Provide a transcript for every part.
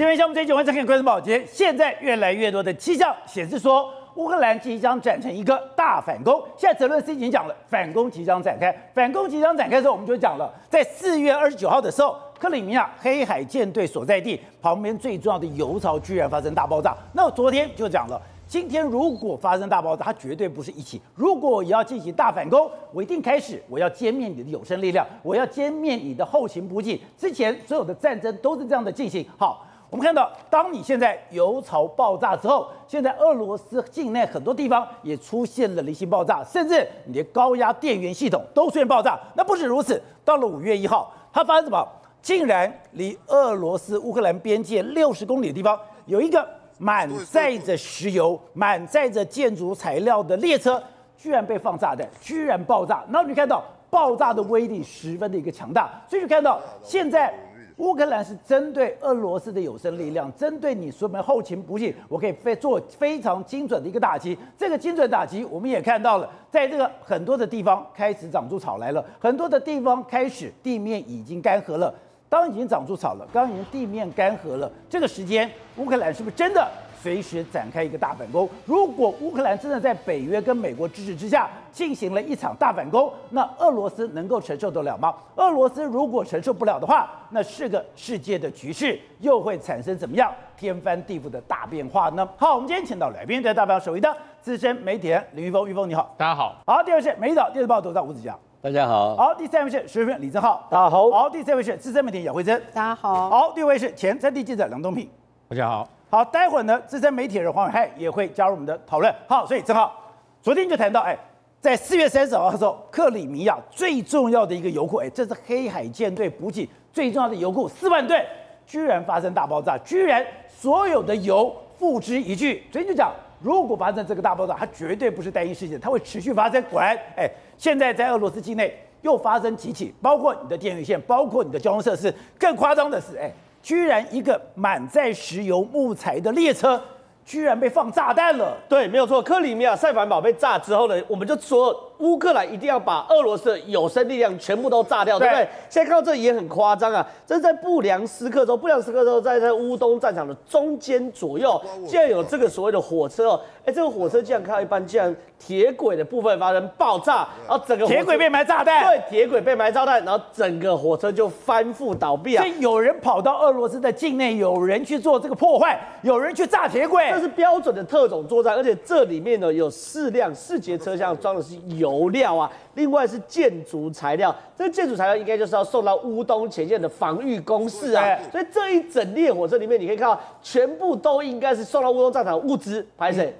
今天项目这一集完成看关注保洁，现在越来越多的迹象显示说，乌克兰即将展成一个大反攻。现在泽伦斯基已经讲了，反攻即将展开。反攻即将展开的时候，我们就讲了，在四月二十九号的时候，克里米亚黑海舰队所在地旁边最重要的油槽居然发生大爆炸。那我昨天就讲了。今天如果发生大爆炸，它绝对不是一起。如果也要进行大反攻，我一定开始，我要歼灭你的有生力量，我要歼灭你的后勤补给。之前所有的战争都是这样的进行。好，我们看到，当你现在油槽爆炸之后，现在俄罗斯境内很多地方也出现了零星爆炸，甚至你的高压电源系统都出现爆炸。那不止如此，到了五月一号，它发生什么？竟然离俄罗斯乌克兰边界六十公里的地方有一个。满载着石油、满载着建筑材料的列车，居然被放炸弹，居然爆炸。然后你看到爆炸的威力十分的一个强大，所以就看到现在乌克兰是针对俄罗斯的有生力量，针对你说我们后勤补给，我可以非做非常精准的一个打击。这个精准打击，我们也看到了，在这个很多的地方开始长出草来了，很多的地方开始地面已经干涸了。当已经长出草了，刚已经地面干涸了，这个时间乌克兰是不是真的随时展开一个大反攻？如果乌克兰真的在北约跟美国支持之下进行了一场大反攻，那俄罗斯能够承受得了吗？俄罗斯如果承受不了的话，那是个世界的局势又会产生怎么样天翻地覆的大变化呢？好，我们今天请到来宾，在代表首位的资深媒体人林玉峰，玉峰你好，大家好。好，第二位是《每日早电视报》董事长吴子嘉。大家好，好，第三位是时评李正浩，大家好，好，第四位是资深媒体姚慧珍，大家好，好，第五位是前三地记者梁东平，大家好，好，待会儿呢，资深媒体人黄暐瀚也会加入我们的讨论，好，所以正好，昨天就谈到，哎，在四月三十号的时候，克里米亚最重要的一个油库，哎，这是黑海舰队补给最重要的油库，四万吨，居然发生大爆炸，居然所有的油付之一炬，所以就讲，如果发生这个大爆炸，它绝对不是单一事件，它会持续发生，果然，哎，现在在俄罗斯境内。又发生几起，包括你的电源线，包括你的交通设施。更夸张的是，哎，居然一个满载石油木材的列车，居然被放炸弹了。对，没有错。克里米亚塞凡堡被炸之后呢，我们就说。乌克兰一定要把俄罗斯的有生力量全部都炸掉，对不对？现在看到这也很夸张啊！这是在布良斯克州，布良斯克州在在乌东战场的中间左右，竟然有这个所谓的火车哦！哎，这个火车竟然看到一半，竟然铁轨的部分发生爆炸，然后整个铁轨被埋炸弹，对，铁轨被埋炸弹，然后整个火车就翻覆倒闭啊！所以有人跑到俄罗斯的境内，有人去做这个破坏，有人去炸铁轨，这是标准的特种作战，而且这里面呢有四辆四节车厢装的是油。油料啊，另外是建筑材料，这个建筑材料应该就是要送到乌东前线的防御工事啊，所以这一整列火车里面，你可以看到全部都应该是送到乌东战场的物资，拍谁？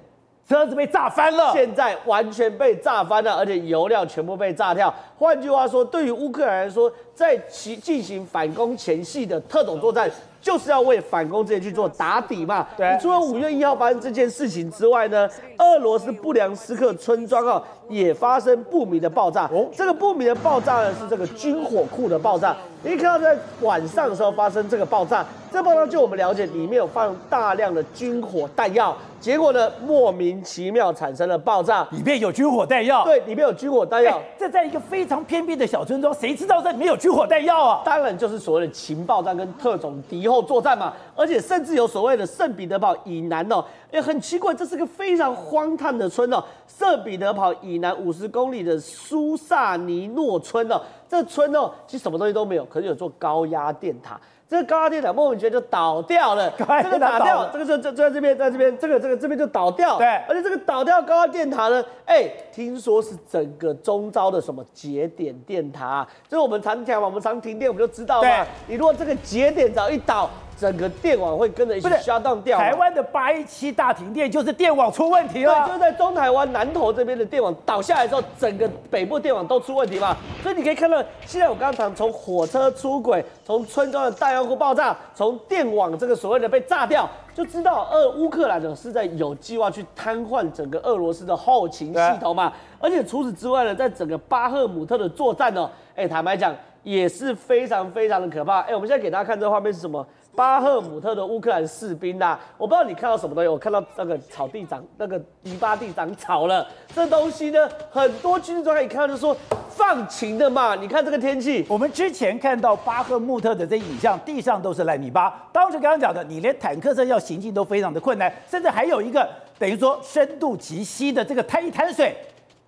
车子被炸翻了，现在完全被炸翻了，而且油料全部被炸掉。换句话说，对于乌克兰来说，在其进行反攻前夕的特种作战。就是要为反攻这些去做打底嘛。对。除了五月一号发生这件事情之外呢，俄罗斯布良斯克村庄啊也发生不明的爆炸。哦。这个不明的爆炸呢是这个军火库的爆炸。你看到在晚上的时候发生这个爆炸，这个爆炸就我们了解里面有放大量的军火弹药，结果呢莫名其妙产生了爆炸。里面有军火弹药。对，里面有军火弹药。这在一个非常偏僻的小村庄，谁知道这里面有军火弹药啊？当然就是所谓的情报战跟特种敌后作战嘛，而且甚至有所谓的圣彼得堡以南哦，也很奇怪，这是个非常荒诞的村哦，圣彼得堡以南五十公里的苏萨尼诺村哦，这村哦其实什么东西都没有，可是有座高压电塔。这个高压电塔莫名其妙就倒掉了，这个打掉，这个就就在这边，在这边，这个这个这边就倒掉。对，而且这个倒掉高压电塔呢，哎，听说是整个中招的什么节点电塔，就是我们常讲嘛，我们常停电，我们就知道嘛，你如果这个节点只要一倒。整个电网会跟着一起 shut down 掉。台湾的八一七大停电就是电网出问题了。对，就在中台湾南投这边的电网倒下来之后，整个北部电网都出问题嘛。所以你可以看到，现在我刚刚讲从火车出轨，从村庄的弹药库爆炸，从电网这个所谓的被炸掉，就知道俄乌克兰呢是在有计划去瘫痪整个俄罗斯的后勤系统嘛。而且除此之外呢，在整个巴赫姆特的作战呢，哎，坦白讲也是非常非常的可怕。哎，我们现在给大家看这个画面是什么？巴赫姆特的乌克兰士兵呐、啊，我不知道你看到什么东西，我看到那个草地长那个泥巴地长草了，这东西呢，很多军事专家一看到就说放晴的嘛，你看这个天气，我们之前看到巴赫穆特的这影像，地上都是烂泥巴，当时刚刚讲的，你连坦克车要行进都非常的困难，甚至还有一个等于说深度极稀的这个滩一滩水，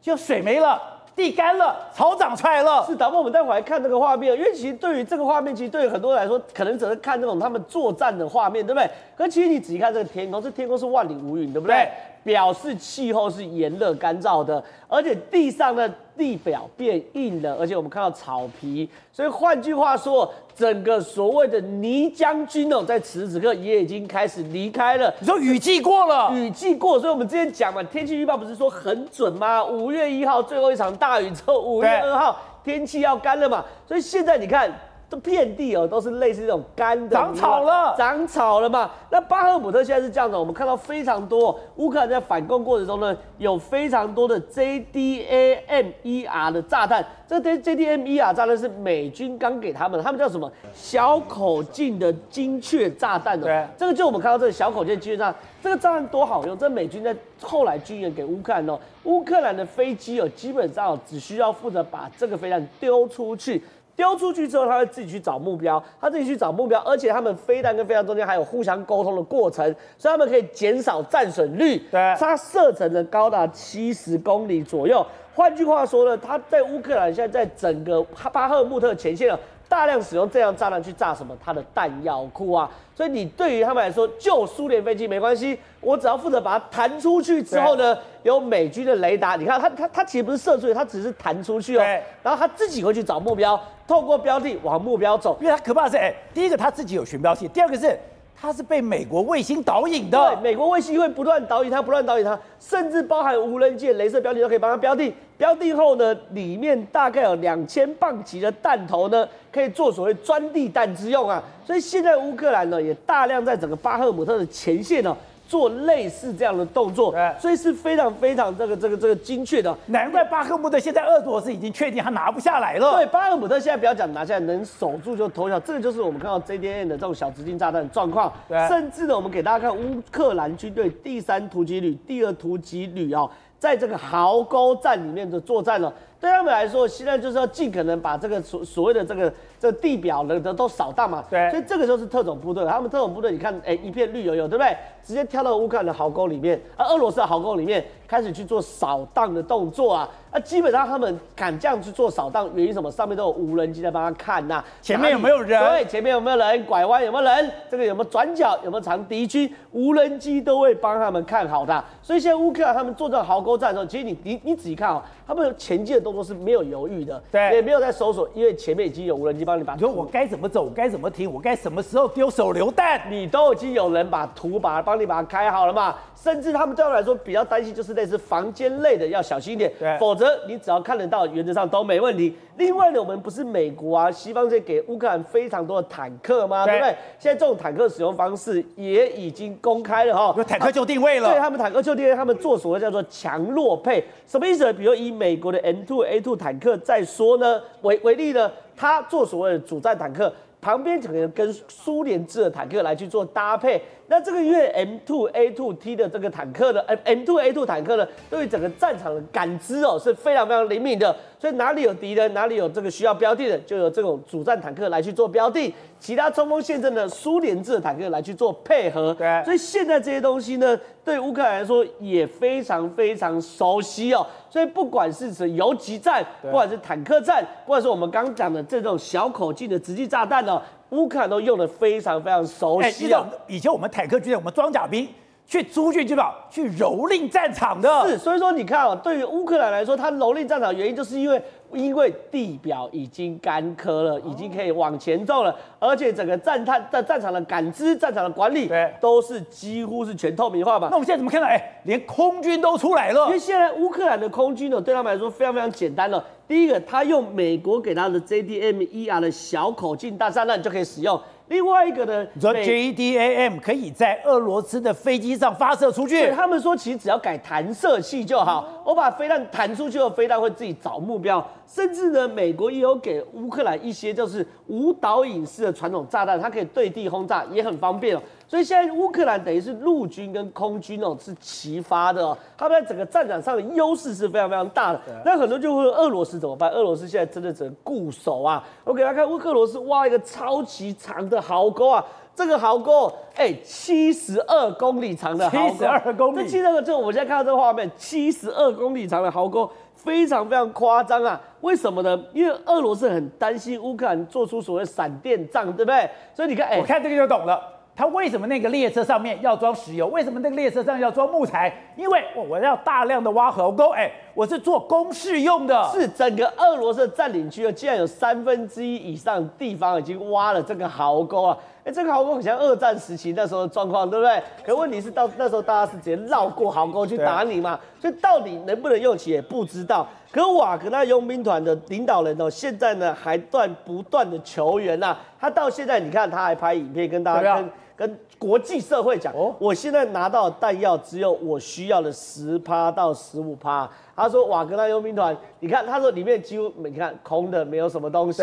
就水没了。地干了，草长出来了。是，导播，我们待会来看这个画面，因为其实对于这个画面，其实对于很多人来说，可能只是看这种他们作战的画面，对不对？可其实你仔细看这个天空，这天空是万里无云，对不对？对表示气候是炎热干燥的，而且地上的地表变硬了，而且我们看到草皮，所以换句话说，整个所谓的泥将军哦，在此时此刻也已经开始离开了。你说雨季过了，雨季过，所以我们之前讲嘛，天气预报不是说很准吗？五月一号最后一场大雨之后，五月二号天气要干了嘛，所以现在你看。这遍地哦，都是类似这种干的，长草了，长草了嘛。那巴赫姆特现在是这样的，我们看到非常多乌克兰在反攻过程中呢，有非常多的 JDAMER 的炸弹。这 JDAMER 炸弹是美军刚给他们的，他们叫什么？小口径的精确炸弹的。对，这个就我们看到这个小口径精确炸弹，这个炸弹多好用。这美军在后来军援给乌克兰哦，乌克兰的飞机哦，基本上只需要负责把这个飞弹丢出去。丢出去之后，他会自己去找目标，他自己去找目标，而且他们飞弹跟飞弹中间还有互相沟通的过程，所以他们可以减少战损率。对，它射程呢高达七十公里左右。换句话说呢，他在乌克兰现在在整个巴赫穆特前线大量使用这样炸弹去炸什么？它的弹药库啊！所以你对于他们来说，就苏联飞机没关系，我只要负责把它弹出去之后呢，有美军的雷达，你看它它它其实不是射出去，它只是弹出去哦。然后它自己会去找目标，透过标的往目标走。因为它可怕的是，哎，第一个它自己有寻标器，第二个是。它是被美国卫星导引的，对，美国卫星会不断导引它，不断导引它，甚至包含无人机、镭射标定都可以帮它标定。标定后呢，里面大概有两千磅级的弹头呢，可以做所谓钻地弹之用啊。所以现在乌克兰呢，也大量在整个巴赫姆特的前线呢。做类似这样的动作，所以是非常非常这个这个这个精确的。难怪巴赫穆特现在俄罗斯已经确定他拿不下来了。对，巴赫姆特现在不要讲拿下来，能守住就投降。这个就是我们看到 JDAM 的这种小直径炸弹的状况。对，甚至呢，我们给大家看乌克兰军队第三突击旅、第二突击旅哦，在这个壕沟战里面的作战了。对他们来说，现在就是要尽可能把这个所所谓的这个。这地表的都扫荡嘛，对，所以这个时候是特种部队。他们特种部队，你看，哎，一片绿油油，对不对？直接跳到乌克兰的壕沟里面，啊，俄罗斯的壕沟里面开始去做扫荡的动作啊。那基本上他们敢这样去做扫荡，原因什么？上面都有无人机在帮他看呐、啊，前面有没有人？对，前面有没有人？拐弯有没有人？这个有没有转角？有没有藏敌军？无人机都会帮他们看好的。所以现在乌克兰他们做这个壕沟战的时候，其实你你你仔细看哦，他们前进的动作是没有犹豫的，对，也没有在搜索，因为前面已经有无人机帮。你把，你说我该怎么走，我该怎么停，我该什么时候丢手榴弹，你都已经有人把图把帮你把它开好了嘛？甚至他们对我来说比较担心，就是类似房间类的要小心一点，对，否则你只要看得到，原则上都没问题。另外呢，我们不是美国啊，西方在给乌克兰非常多的坦克吗？对，不对？现在这种坦克使用方式也已经公开了哈，有坦克就定位了，对他们坦克就定位，他们做所谓叫做强弱配，什么意思呢？比如以美国的 M2A2 坦克再说呢为为例呢。他做所谓的主战坦克，旁边可能跟苏联制的坦克来去做搭配。那这个因为 M2A2T 的这个坦克呢 M2A2 坦克呢，对于整个战场的感知哦是非常非常灵敏的，所以哪里有敌人，哪里有这个需要标定的，就有这种主战坦克来去做标的。其他冲锋陷阵的苏联制的坦克来去做配合。对，所以现在这些东西呢，对乌克兰来说也非常非常熟悉哦。所以不管是指游击战，不管是坦克战，或者是我们刚刚讲的这种小口径的直击炸弹哦。乌克兰都用的非常非常熟悉啊！以前我们坦克军，我们装甲兵去租去去吧，去蹂躏战场的。是，所以说你看啊，对于乌克兰来说，它蹂躏战场原因就是因为。因为地表已经干涸了，已经可以往前走了，而且整个战探在战场的感知、战场的管理，对，都是几乎是全透明化嘛。那我们现在怎么看到？哎，连空军都出来了。因为现在乌克兰的空军呢，对他们来说非常非常简单了。第一个，他用美国给他的 JDAMER 的小口径大炸弹就可以使用。另外一个呢，你说 JDAM 可以在俄罗斯的飞机上发射出去？对，他们说其实只要改弹射器就好，我把飞弹弹出去后，飞弹会自己找目标。甚至呢，美国也有给乌克兰一些就是无导引式的传统炸弹，它可以对地轰炸，也很方便哦。所以现在乌克兰等于是陆军跟空军哦是齐发的哦，他们在整个战场上的优势是非常非常大的。那很多就会问俄罗斯怎么办？俄罗斯现在真的只能固守啊。我给大家看乌克罗斯挖一个超级长的壕沟啊，这个壕沟哎七十二公里长的壕沟，七十二公里。这七十二，就我们现在看到这个画面，七十二公里长的壕沟。非常非常夸张啊！为什么呢？因为俄罗斯很担心乌克兰做出所谓闪电战，对不对？所以你看，哎，我看这个就懂了。他为什么那个列车上面要装石油？为什么那个列车上要装木材？因为我我要大量的挖壕沟，哎，我是做工事用的。是整个俄罗斯占领区啊，竟然有三分之一以上地方已经挖了这个壕沟啊！哎，这个壕沟很像二战时期那时候的状况，对不对？可问题是到那时候大家是直接绕过壕沟去打你嘛，所以到底能不能用起也不知道。可瓦格纳佣兵团的领导人哦，现在呢还断不断的求援呐。他到现在你看他还拍影片跟大家跟跟国际社会讲，我现在拿到弹药只有我需要的十趴到十五趴。他说瓦格纳佣兵团，你看他说里面几乎你看空的，没有什么东西。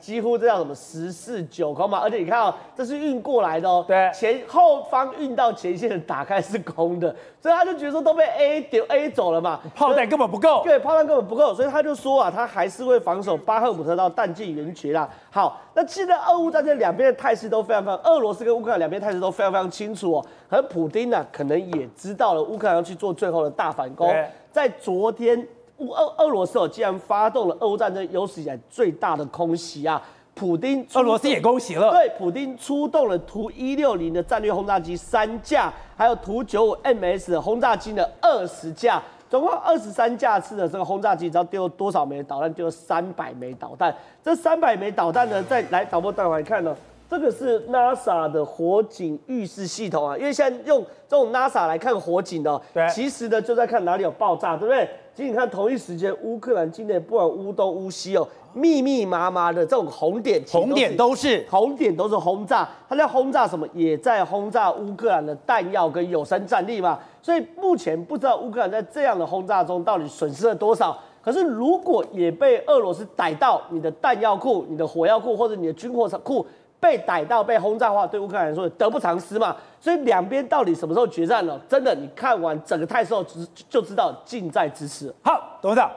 几乎这叫什么十四九空嘛，而且你看哦，这是运过来的哦，对，前后方运到前线的打开是空的，所以他就觉得说都被 A 丢 A 走了嘛，炮弹根本不够，对，炮弹根本不够，所以他就说啊，他还是会防守巴赫姆特到弹尽援绝啦。好，那现在俄乌战争两边的态势都非常非常，俄罗斯跟乌克兰两边态势都非常非常清楚哦，而普丁呢、啊，可能也知道了乌克兰要去做最后的大反攻，在昨天。乌俄俄罗斯哦，竟然发动了俄乌战争有史以来最大的空袭啊！普丁，俄罗斯也空袭了。对，普丁出动了图一六零的战略轰炸机三架，还有图九五 MS 的轰炸机的二十架，总共二十三架次的这个轰炸机，你知道丢了多少枚导弹？丢了三百枚导弹。这三百枚导弹呢，再来导播带我来看呢，这个是 NASA 的火警预示系统啊，因为现在用这种 NASA 来看火警的，对，其实呢就在看哪里有爆炸，对不对？其实你看，同一时间，乌克兰境内不管乌东、乌西哦，密密麻麻的这种红点，红点都是红点都是轰炸，它在轰炸什么？也在轰炸乌克兰的弹药跟有生战力嘛。所以目前不知道乌克兰在这样的轰炸中到底损失了多少。可是如果也被俄罗斯逮到你的弹药库、你的火药库或者你的军火库，被逮到、被轰炸的话，对乌克兰来说得不偿失嘛。所以两边到底什么时候决战呢？真的，你看完整个态势后，就知道近在咫尺。好，董事长，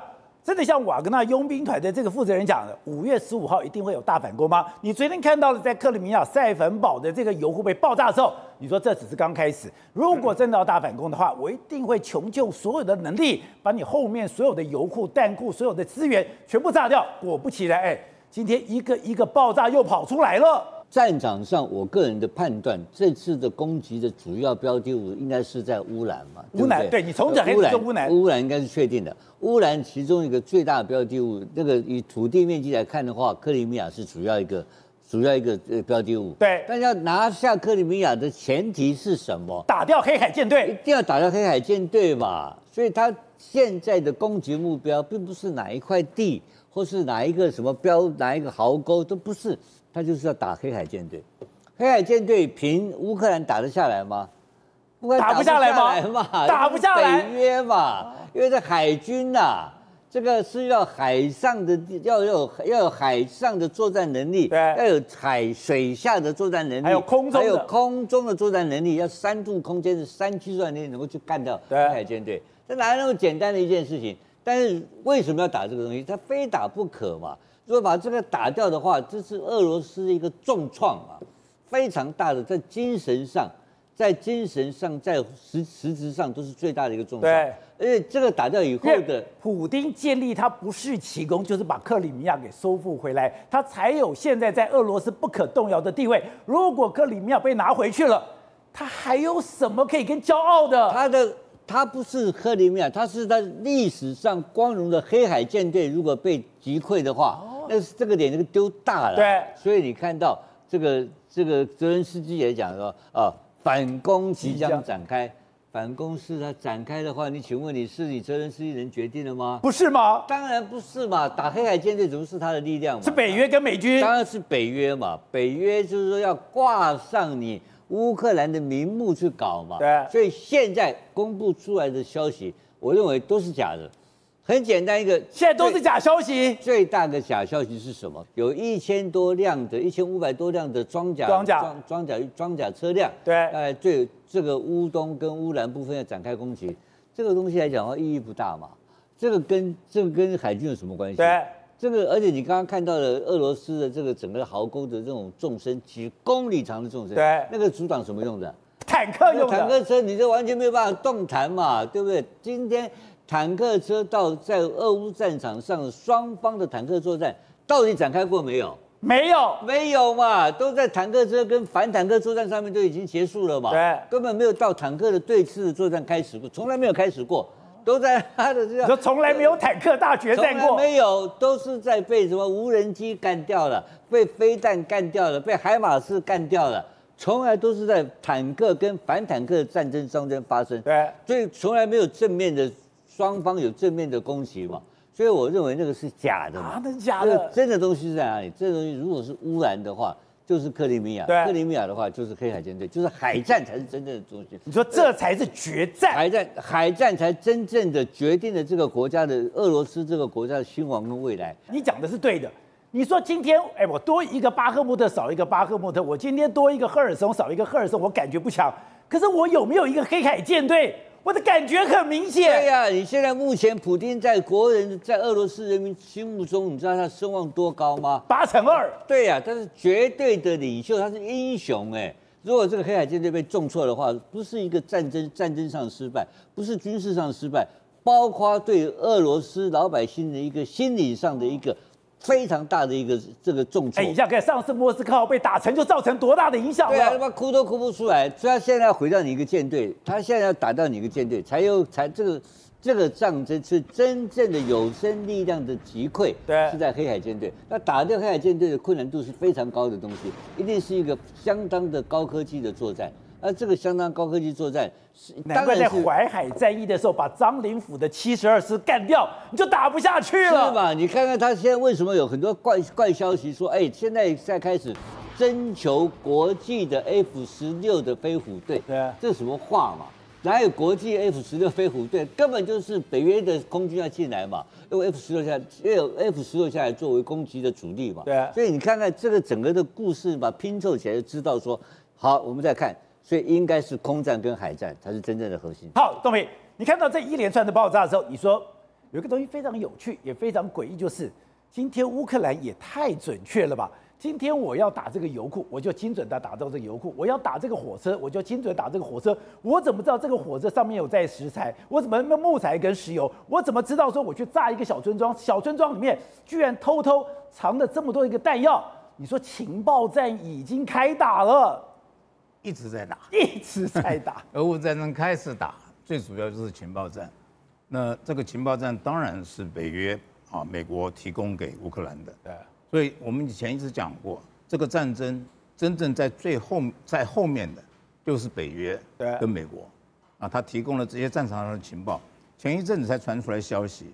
真的像瓦格纳佣兵团的这个负责人讲的，五月十五号一定会有大反攻吗？你昨天看到了在克里米亚塞芬堡的这个油库被爆炸的时候，你说这只是刚开始。如果真的要大反攻的话，我一定会穷尽所有的能力，把你后面所有的油库、弹库、所有的资源全部炸掉。果不其然，哎。今天一个一个爆炸又跑出来了。战场上，我个人的判断，这次的攻击的主要标的物应该是在乌兰嘛？乌兰，对，你从这开始说乌兰，乌兰应该是确定的。乌兰其中一个最大的标的物，那个以土地面积来看的话，克里米亚是主要一个主要一个呃标的物。对，但要拿下克里米亚的前提是什么？打掉黑海舰队，一定要打掉黑海舰队嘛。所以他现在的攻击目标并不是哪一块地。或是哪一个什么标，哪一个壕沟都不是，他就是要打黑海舰队。黑海舰队凭乌克兰打得下来吗？打不下来吗？打不下来。北约嘛，因为这海军呐、啊，这个是要海上的，要有要有海上的作战能力，要有海水下的作战能力，还有空中，还有空中的作战能力，要三度空间的三区作战能力能够去干掉黑海舰队，这哪有那么简单的一件事情？但是为什么要打这个东西？他非打不可嘛！如果把这个打掉的话，这是俄罗斯的一个重创啊，非常大的，在精神上，在精神上，在实实质上都是最大的一个重创。对，而且这个打掉以后的，普丁建立他不是奇功，就是把克里米亚给收复回来，他才有现在在俄罗斯不可动摇的地位。如果克里米亚被拿回去了，他还有什么可以跟骄傲的？他的。他不是克里米亚，他是在历史上光荣的黑海舰队。如果被击溃的话，哦、那是这个脸就丢大了。对，所以你看到这个这个泽连斯基也讲说啊，反攻即将展开，反攻是他展开的话，你请问你是你泽连斯基人决定的吗？不是吗？当然不是嘛，打黑海舰队怎么是他的力量嘛？是北约跟美军？当然是北约嘛，北约就是说要挂上你乌克兰的名目去搞嘛。对。所以现在公布出来的消息，我认为都是假的。很简单，一个现在都是假消息。最大的假消息是什么？有一千多辆的，一千五百多辆的装甲装甲装装甲装甲车辆。对。呃，对这个乌东跟乌兰部分要展开攻击，这个东西来讲的话意义不大嘛。这个跟这个跟海军有什么关系？对。这个而且你刚刚看到的俄罗斯的这个整个壕沟的这种纵深几公里长的纵深，对。那个阻挡什么用的？坦克用的。坦克车你这完全没有办法动弹嘛，对不对？今天。坦克车到在俄乌战场上，双方的坦克作战到底展开过没有？没有，没有嘛，都在坦克车跟反坦克作战上面都已经结束了嘛。对，根本没有到坦克的对峙的作战开始过，从来没有开始过，都在他的这样。就从来没有坦克大决战过？没有，都是在被什么无人机干掉了，被飞弹干掉了，被海马斯干掉了，从来都是在坦克跟反坦克的战争中间发生。对，所以从来没有正面的。双方有正面的攻击嘛，所以我认为那个是假的嘛。啊，那是假的。真的东西是在哪里？这个东西如果是污染的话，就是克里米亚；对，克里米亚的话就是黑海舰队，就是海战才是真正的中心。你说这才是决战？海战，海战才真正的决定了这个国家的俄罗斯这个国家的兴亡跟未来。你讲的是对的。你说今天，哎，我多一个巴赫穆特，少一个巴赫穆特；我今天多一个赫尔松，少一个赫尔松，我感觉不强。可是我有没有一个黑海舰队？我的感觉很明显。对呀、啊，你现在目前普京在国人，在俄罗斯人民心目中，你知道他声望多高吗？八成二。对呀、啊，他是绝对的领袖，他是英雄哎。如果这个黑海舰队被重挫的话，不是一个战争战争上失败，不是军事上失败，包括对俄罗斯老百姓的一个心理上的一个。非常大的一个这个重挫。哎，你想看上次莫斯科被打沉，就造成多大的影响？对啊，他妈哭都哭不出来。所以他现在要毁掉你一个舰队，他现在要打到你一个舰队，才有才这个这个战争是真正的有生力量的击溃。对，是在黑海舰队。那打掉黑海舰队的困难度是非常高的东西，一定是一个相当的高科技的作战。那这个相当高科技作战，难怪在淮海战役的时候把张灵甫的七十二师干掉，你就打不下去了。是吧？你看看他现在为什么有很多怪怪消息说，哎，现在在开始征求国际的 F 十六的飞虎队。对啊，这是什么话嘛？哪有国际 F 十六飞虎队？根本就是北约的空军要进来嘛，用 F 十六下，因为有 F 十六下来作为攻击的主力嘛。对啊，所以你看看这个整个的故事嘛，拼凑起来就知道说，好，我们再看。所以应该是空战跟海战才是真正的核心。好，东平，你看到这一连串的爆炸的时候，你说有一个东西非常有趣，也非常诡异，就是今天乌克兰也太准确了吧？今天我要打这个油库，我就精准的打到这个油库；我要打这个火车，我就精准打这个火车。我怎么知道这个火车上面有载石材？我怎么木材跟石油？我怎么知道说我去炸一个小村庄，小村庄里面居然偷偷藏了这么多一个弹药？你说情报战已经开打了。一直在打，一直在打。俄乌战争开始打，最主要就是情报战。那这个情报战当然是北约啊，美国提供给乌克兰的。对。所以我们以前一直讲过，这个战争真正在最后在后面的，就是北约跟美国。啊，他提供了这些战场上的情报。前一阵子才传出来消息，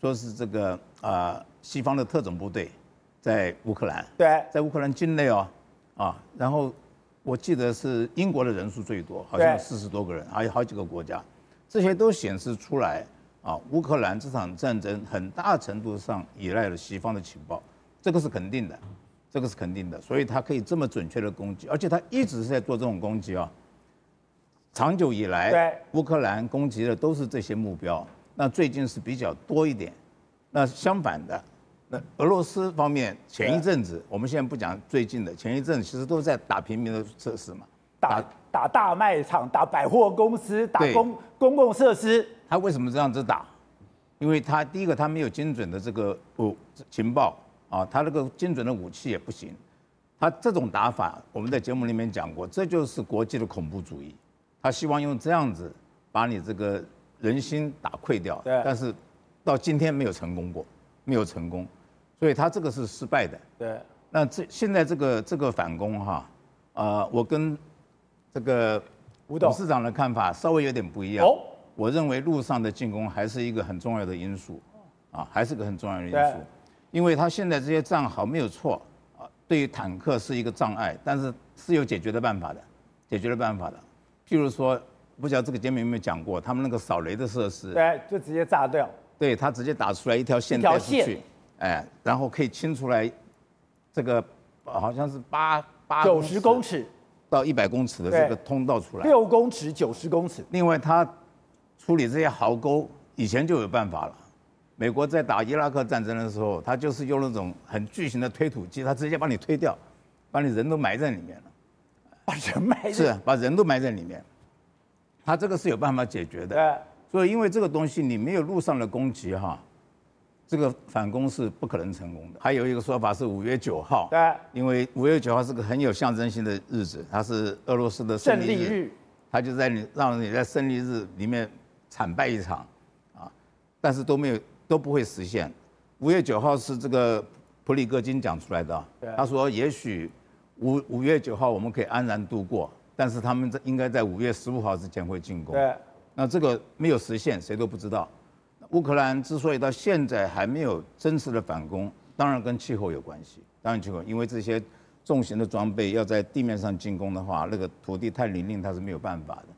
说是这个啊，西方的特种部队在乌克兰。对。在乌克兰境内哦，啊，然后。我记得是英国的人数最多，好像有四十多个人，还有好几个国家，这些都显示出来啊，乌克兰这场战争很大程度上依赖了西方的情报，这个是肯定的，这个是肯定的，所以他可以这么准确的攻击，而且他一直是在做这种攻击啊。长久以来，乌克兰攻击的都是这些目标，那最近是比较多一点，那相反的。那俄罗斯方面前一阵子，我们现在不讲最近的，前一阵子其实都在打平民的设施嘛，打打大卖场、打百货公司、打公公共设施。他为什么这样子打？因为他第一个他没有精准的这个武情报啊，他那个精准的武器也不行。他这种打法，我们在节目里面讲过，这就是国际的恐怖主义。他希望用这样子把你这个人心打溃掉，但是到今天没有成功过，没有成功。所以他这个是失败的。对。那这现在这个这个反攻哈，呃，我跟这个吴董董事长的看法稍微有点不一样。哦，我认为陆上的进攻还是一个很重要的因素，啊，还是个很重要的因素，因为他现在这些战壕没有错，啊，对于坦克是一个障碍，但是是有解决的办法的，解决的办法的。譬如说，不晓得这个节目有没有讲过，他们那个扫雷的设施，对，就直接炸掉，对他直接打出来一条线带出去，哎，然后可以清出来，这个好像是八八九十公尺。到一百公尺的这个通道出来，六公尺、九十公尺。另外，他处理这些壕沟以前就有办法了。美国在打伊拉克战争的时候，他就是用那种很巨型的推土机，他直接把你推掉，把你人都埋在里面了。把人埋在是把人都埋在里面，他这个是有办法解决的。对。所以，因为这个东西你没有路上的攻击哈。这个反攻是不可能成功的。还有一个说法是五月九号，对，因为五月九号是个很有象征性的日子，它是俄罗斯的胜利日，它就在你让你在胜利日里面惨败一场，啊，但是都没有都不会实现。五月九号是这个普里戈金讲出来的，他说也许五五月九号我们可以安然度过，但是他们在应该在五月十五号之前会进攻。对，那这个没有实现，谁都不知道。乌克兰之所以到现在还没有真实的反攻，当然跟气候有关系。当然气候，因为这些重型的装备要在地面上进攻的话，那个土地太泥泞，它是没有办法的。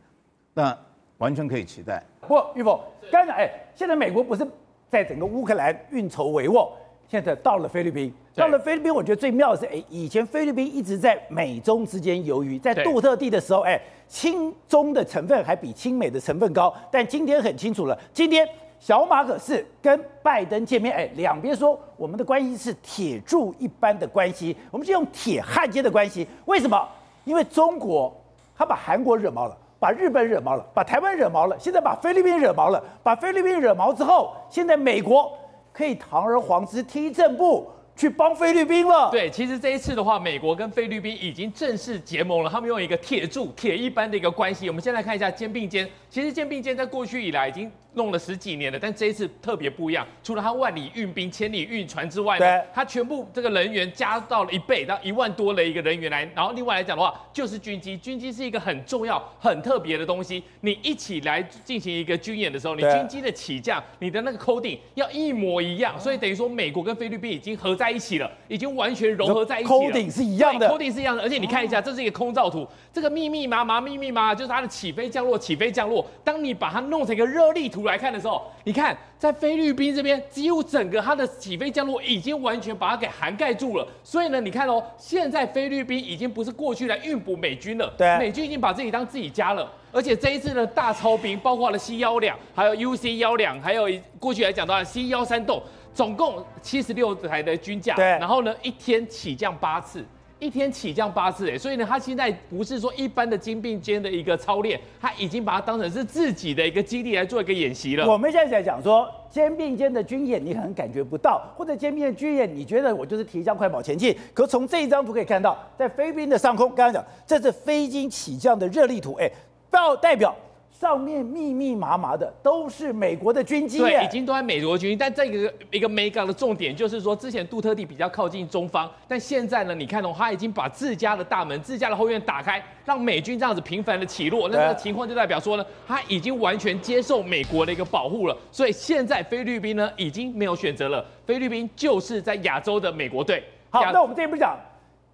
那完全可以期待。不，玉凤刚才哎，现在美国不是在整个乌克兰运筹帷幄，现在到了菲律宾，到了菲律宾，我觉得最妙的是，哎，以前菲律宾一直在美中之间犹豫，在杜特地的时候，哎，亲中的成分还比亲美的成分高，但今天很清楚了，今天。小马可是跟拜登见面，哎，两边说我们的关系是铁柱一般的关系，我们是用铁焊接的关系。为什么？因为中国他把韩国惹毛了，把日本惹毛了，把台湾惹毛了，现在把菲律宾惹毛了。把菲律宾惹毛之后，现在美国可以堂而皇之踢正步。去帮菲律宾了。对，其实这一次的话，美国跟菲律宾已经正式结盟了。他们用一个铁柱、铁一般的一个关系。我们先来看一下肩并肩。其实肩并肩在过去以来已经弄了十几年了，但这一次特别不一样。除了他万里运兵、千里运船之外呢，他全部这个人员加到了一倍，到一万多的一个人员来。然后另外来讲的话，就是军机。军机是一个很重要、很特别的东西。你一起来进行一个军演的时候，你军机的起降，你的那个 coding 要一模一样。所以等于说，美国跟菲律宾已经合在一起了，已经完全融合在一起了。coding 是一样的，coding 是一样的。而且你看一下，这是一个空照图，这个密密麻麻、密密麻麻，就是它的起飞降落、起飞降落。当你把它弄成一个热力图来看的时候，你看在菲律宾这边，几乎整个它的起飞降落已经完全把它给涵盖住了。所以呢，你看哦，现在菲律宾已经不是过去来运补美军了，对，美军已经把自己当自己家了。而且这一次的大超兵，包括了 C 幺两，还有 UC 幺两，还有过去来讲到 C 幺三洞，总共七十六台的均价，对，然后呢，一天起降八次。一天起降八次，哎，所以呢，他现在不是说一般的肩并肩的一个操练，他已经把它当成是自己的一个基地来做一个演习了。我们现在在讲说肩并肩的军演，你可能感觉不到，或者肩并肩的军演，你觉得我就是提枪快跑前进。可从这一张图可以看到，在菲律宾的上空，刚刚讲这是飞机起降的热力图，哎，报代表。上面密密麻麻的都是美国的军机，对，已经都在美国军机。但这个一个美港的重点就是说，之前杜特地比较靠近中方，但现在呢，你看哦，他已经把自家的大门、自家的后院打开，让美军这样子频繁的起落。那这个情况就代表说呢，他已经完全接受美国的一个保护了。所以现在菲律宾呢，已经没有选择了，菲律宾就是在亚洲的美国队。好，那我们这边不讲。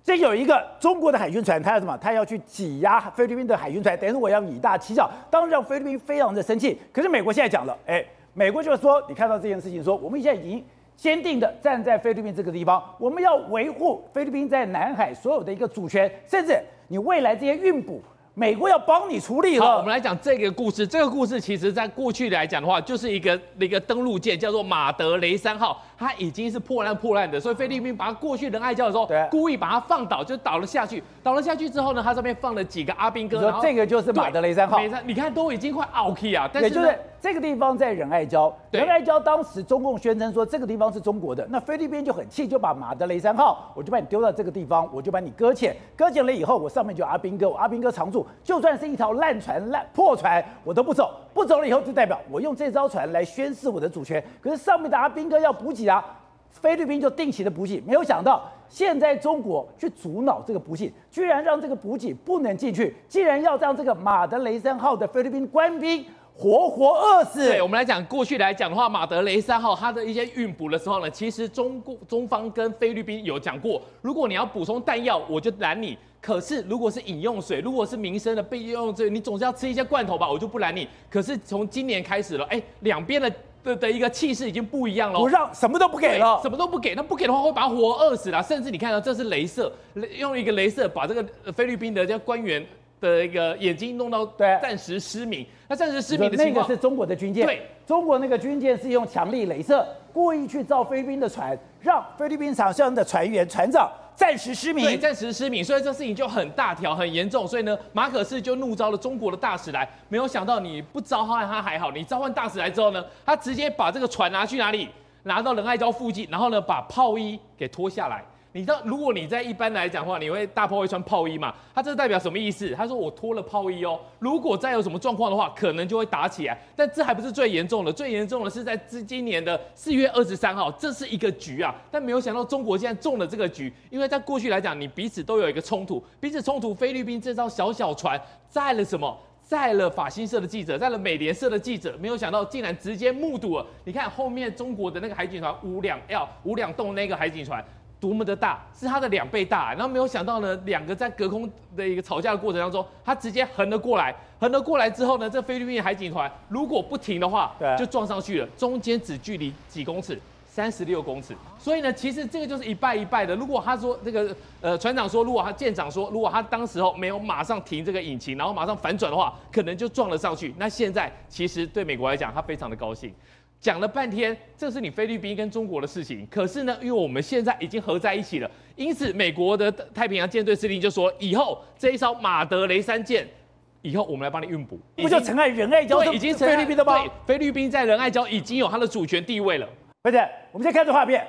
这有一个中国的海军船，他要什么？他要去挤压菲律宾的海军船，等于我要以大欺小，当时让菲律宾非常的生气。可是美国现在讲了，哎，美国就是说，你看到这件事情说，我们现在已经坚定的站在菲律宾这个地方，我们要维护菲律宾在南海所有的一个主权，甚至你未来这些运补。美国要帮你处理了。我们来讲这个故事。这个故事其实在过去来讲的话，就是一个一个登陆舰，叫做马德雷三号，它已经是破烂破烂的。所以菲律宾把它过去仁爱礁的时候，对，故意把它放倒，就倒了下去。倒了下去之后呢，它上面放了几个阿兵哥。然后这个就是马德雷山号。你看都已经快凹起啊。但是就是这个地方在仁爱礁。仁爱礁当时中共宣称说这个地方是中国的，那菲律宾就很气，就把马德雷山号，我就把你丢到这个地方，我就把你搁浅。搁浅了以后，我上面就阿兵哥，我阿兵哥常驻，就算是一条。烂船、烂破船，我都不走。不走了以后，就代表我用这艘船来宣示我的主权。可是上面的阿兵哥要补给啊，菲律宾就定期的补给，没有想到现在中国去阻挠这个补给，居然让这个补给不能进去，竟然要让这个马德雷三号的菲律宾官兵活活饿死。对，我们来讲过去来讲的话，马德雷三号它的一些运补的时候呢，其实中国中方跟菲律宾有讲过，如果你要补充弹药，我就拦你。可是如果是饮用水，如果是民生的备用水，你总是要吃一些罐头吧，我就不拦你。可是从今年开始了，哎，两边的。的的一个气势已经不一样了，不让什么都不给了，什么都不给，那不给的话会把他活饿死了，甚至你看到这是镭射，用一个镭射把这个菲律宾的这官员的一个眼睛弄到暂时失明，那暂时失明的那个是中国的军舰，对，中国那个军舰是用强力镭射故意去造菲律宾的船，让菲律宾场上的船员船长。暂时失明，对，暂时失明，所以这事情就很大条、很严重。所以呢，马可仕就怒召了中国的大使来，没有想到你不召唤他还好，你召唤大使来之后呢，他直接把这个船拿去哪里？拿到仁爱礁附近，然后呢，把炮衣给脱下来。你知道，如果你在一般来讲的话，你会大炮会穿炮衣嘛？他这代表什么意思？他说我脱了炮衣哦，如果再有什么状况的话，可能就会打起来。但这还不是最严重的，最严重的是在今今年的四月二十三号，这是一个局啊。但没有想到中国现在中了这个局，因为在过去来讲，你彼此都有一个冲突，彼此冲突。菲律宾这艘小小船载了什么？载了法新社的记者，载了美联社的记者，没有想到竟然直接目睹了。你看后面中国的那个海警船五两 L 五两栋那个海警船。多么的大，是它的两倍大，然后没有想到呢，两个在隔空的一个吵架的过程当中，它直接横了过来，横了过来之后呢，这菲律宾海警船如果不停的话，对，就撞上去了，中间只距离几公尺，三十六公尺，所以呢，其实这个就是一败一败的。如果他说这个呃船长说，如果他舰长说，如果他当时候没有马上停这个引擎，然后马上反转的话，可能就撞了上去。那现在其实对美国来讲，他非常的高兴。讲了半天，这是你菲律宾跟中国的事情。可是呢，因为我们现在已经合在一起了，因此美国的太平洋舰队司令就说，以后这一艘马德雷三舰，以后我们来帮你运补。不就成了仁爱礁？已经菲律宾的吗？对，菲律宾在仁爱礁已经有它的主权地位了。而且，我们先看这画面，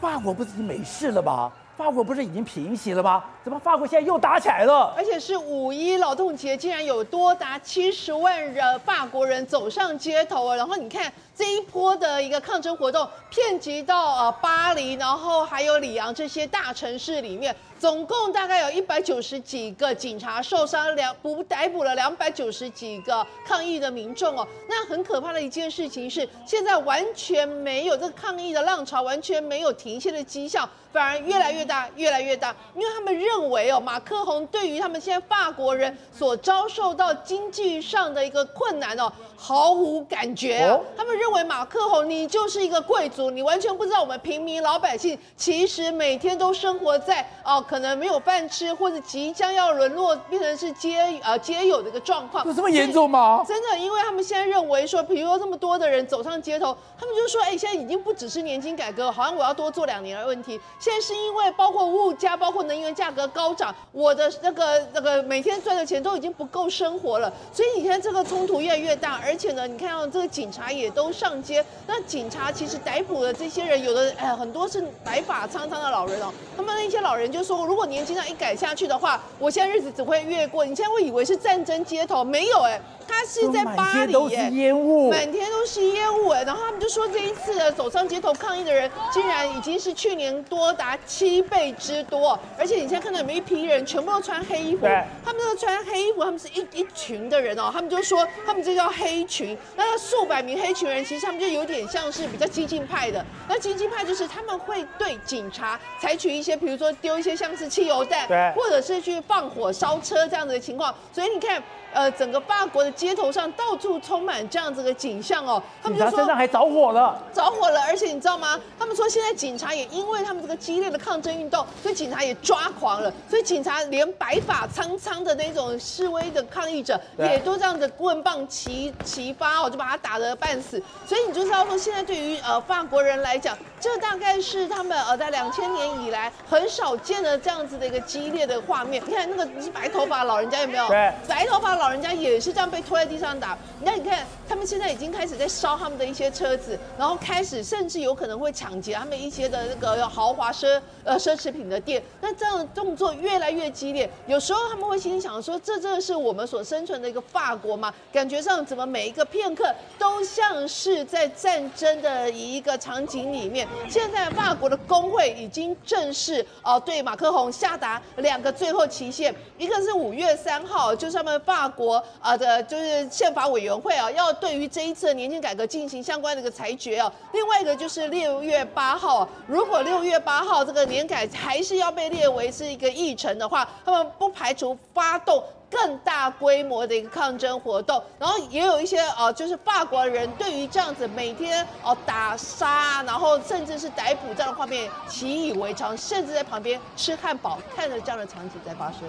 法国不是已经没事了吗？法国不是已经平息了吗？怎么法国现在又打起来了？而且是五一劳动节，竟然有多达七十万人法国人走上街头啊！然后你看。这一波的一个抗争活动，遍及到呃巴黎，然后还有里昂这些大城市里面，总共大概有一百九十几个警察受伤，两不逮捕了两百九十几个抗议的民众哦。那很可怕的一件事情是，现在完全没有这个抗议的浪潮，完全没有停歇的迹象，反而越来越大，越来越大。因为他们认为哦，马克宏对于他们现在法国人所遭受到经济上的一个困难哦，毫无感觉啊，他们认。为马克宏，你就是一个贵族，你完全不知道我们平民老百姓其实每天都生活在哦、呃，可能没有饭吃，或者即将要沦落变成是街呃街友的一个状况。有这么严重吗？真的，因为他们现在认为说，比如说这么多的人走上街头，他们就说，哎，现在已经不只是年金改革，好像我要多做两年的问题。现在是因为包括物价，包括能源价格高涨，我的那个那个每天赚的钱都已经不够生活了。所以你看这个冲突越来越大，而且呢，你看到这个警察也都。上街，那警察其实逮捕的这些人，有的哎，很多是白发苍苍的老人哦。他们那些老人就说，如果年轻人一改下去的话，我现在日子只会越过。你现在会以为是战争街头，没有哎。他是在巴黎耶，烟雾，满天都是烟雾哎。然后他们就说，这一次的走上街头抗议的人，竟然已经是去年多达七倍之多。而且你现在看到有没有一批人，全部都穿黑衣服，他们都穿黑衣服，他们是一一群的人哦。他们就说，他们这叫黑群。那数百名黑群人，其实他们就有点像是比较激进派的。那激进派就是他们会对警察采取一些，比如说丢一些像是汽油弹，对，或者是去放火烧车这样子的情况。所以你看。呃，整个法国的街头上到处充满这样子的景象哦。他们就说身上还着火了，着火了，而且你知道吗？他们说现在警察也因为他们这个激烈的抗争运动，所以警察也抓狂了。所以警察连白发苍苍的那种示威的抗议者，也都这样子棍棒齐齐发哦，就把他打得半死。所以你就知道说，现在对于呃法国人来讲，这大概是他们呃在两千年以来很少见的这样子的一个激烈的画面。你看那个是白头发老人家有没有？对，白头发。老人家也是这样被拖在地上打。那你看，他们现在已经开始在烧他们的一些车子，然后开始甚至有可能会抢劫他们一些的那个豪华奢呃奢侈品的店。那这样的动作越来越激烈，有时候他们会心想说，这真的是我们所生存的一个法国吗？感觉上怎么每一个片刻都像是在战争的一个场景里面。现在法国的工会已经正式哦对马克宏下达两个最后期限，一个是五月三号，就是他们法国啊的，就是宪法委员会啊，要对于这一次的年金改革进行相关的一个裁决啊。另外一个就是六月八号，如果六月八号这个年改还是要被列为是一个议程的话，他们不排除发动更大规模的一个抗争活动。然后也有一些呃，就是法国人对于这样子每天哦打杀，然后甚至是逮捕这样的画面习以为常，甚至在旁边吃汉堡，看着这样的场景在发生。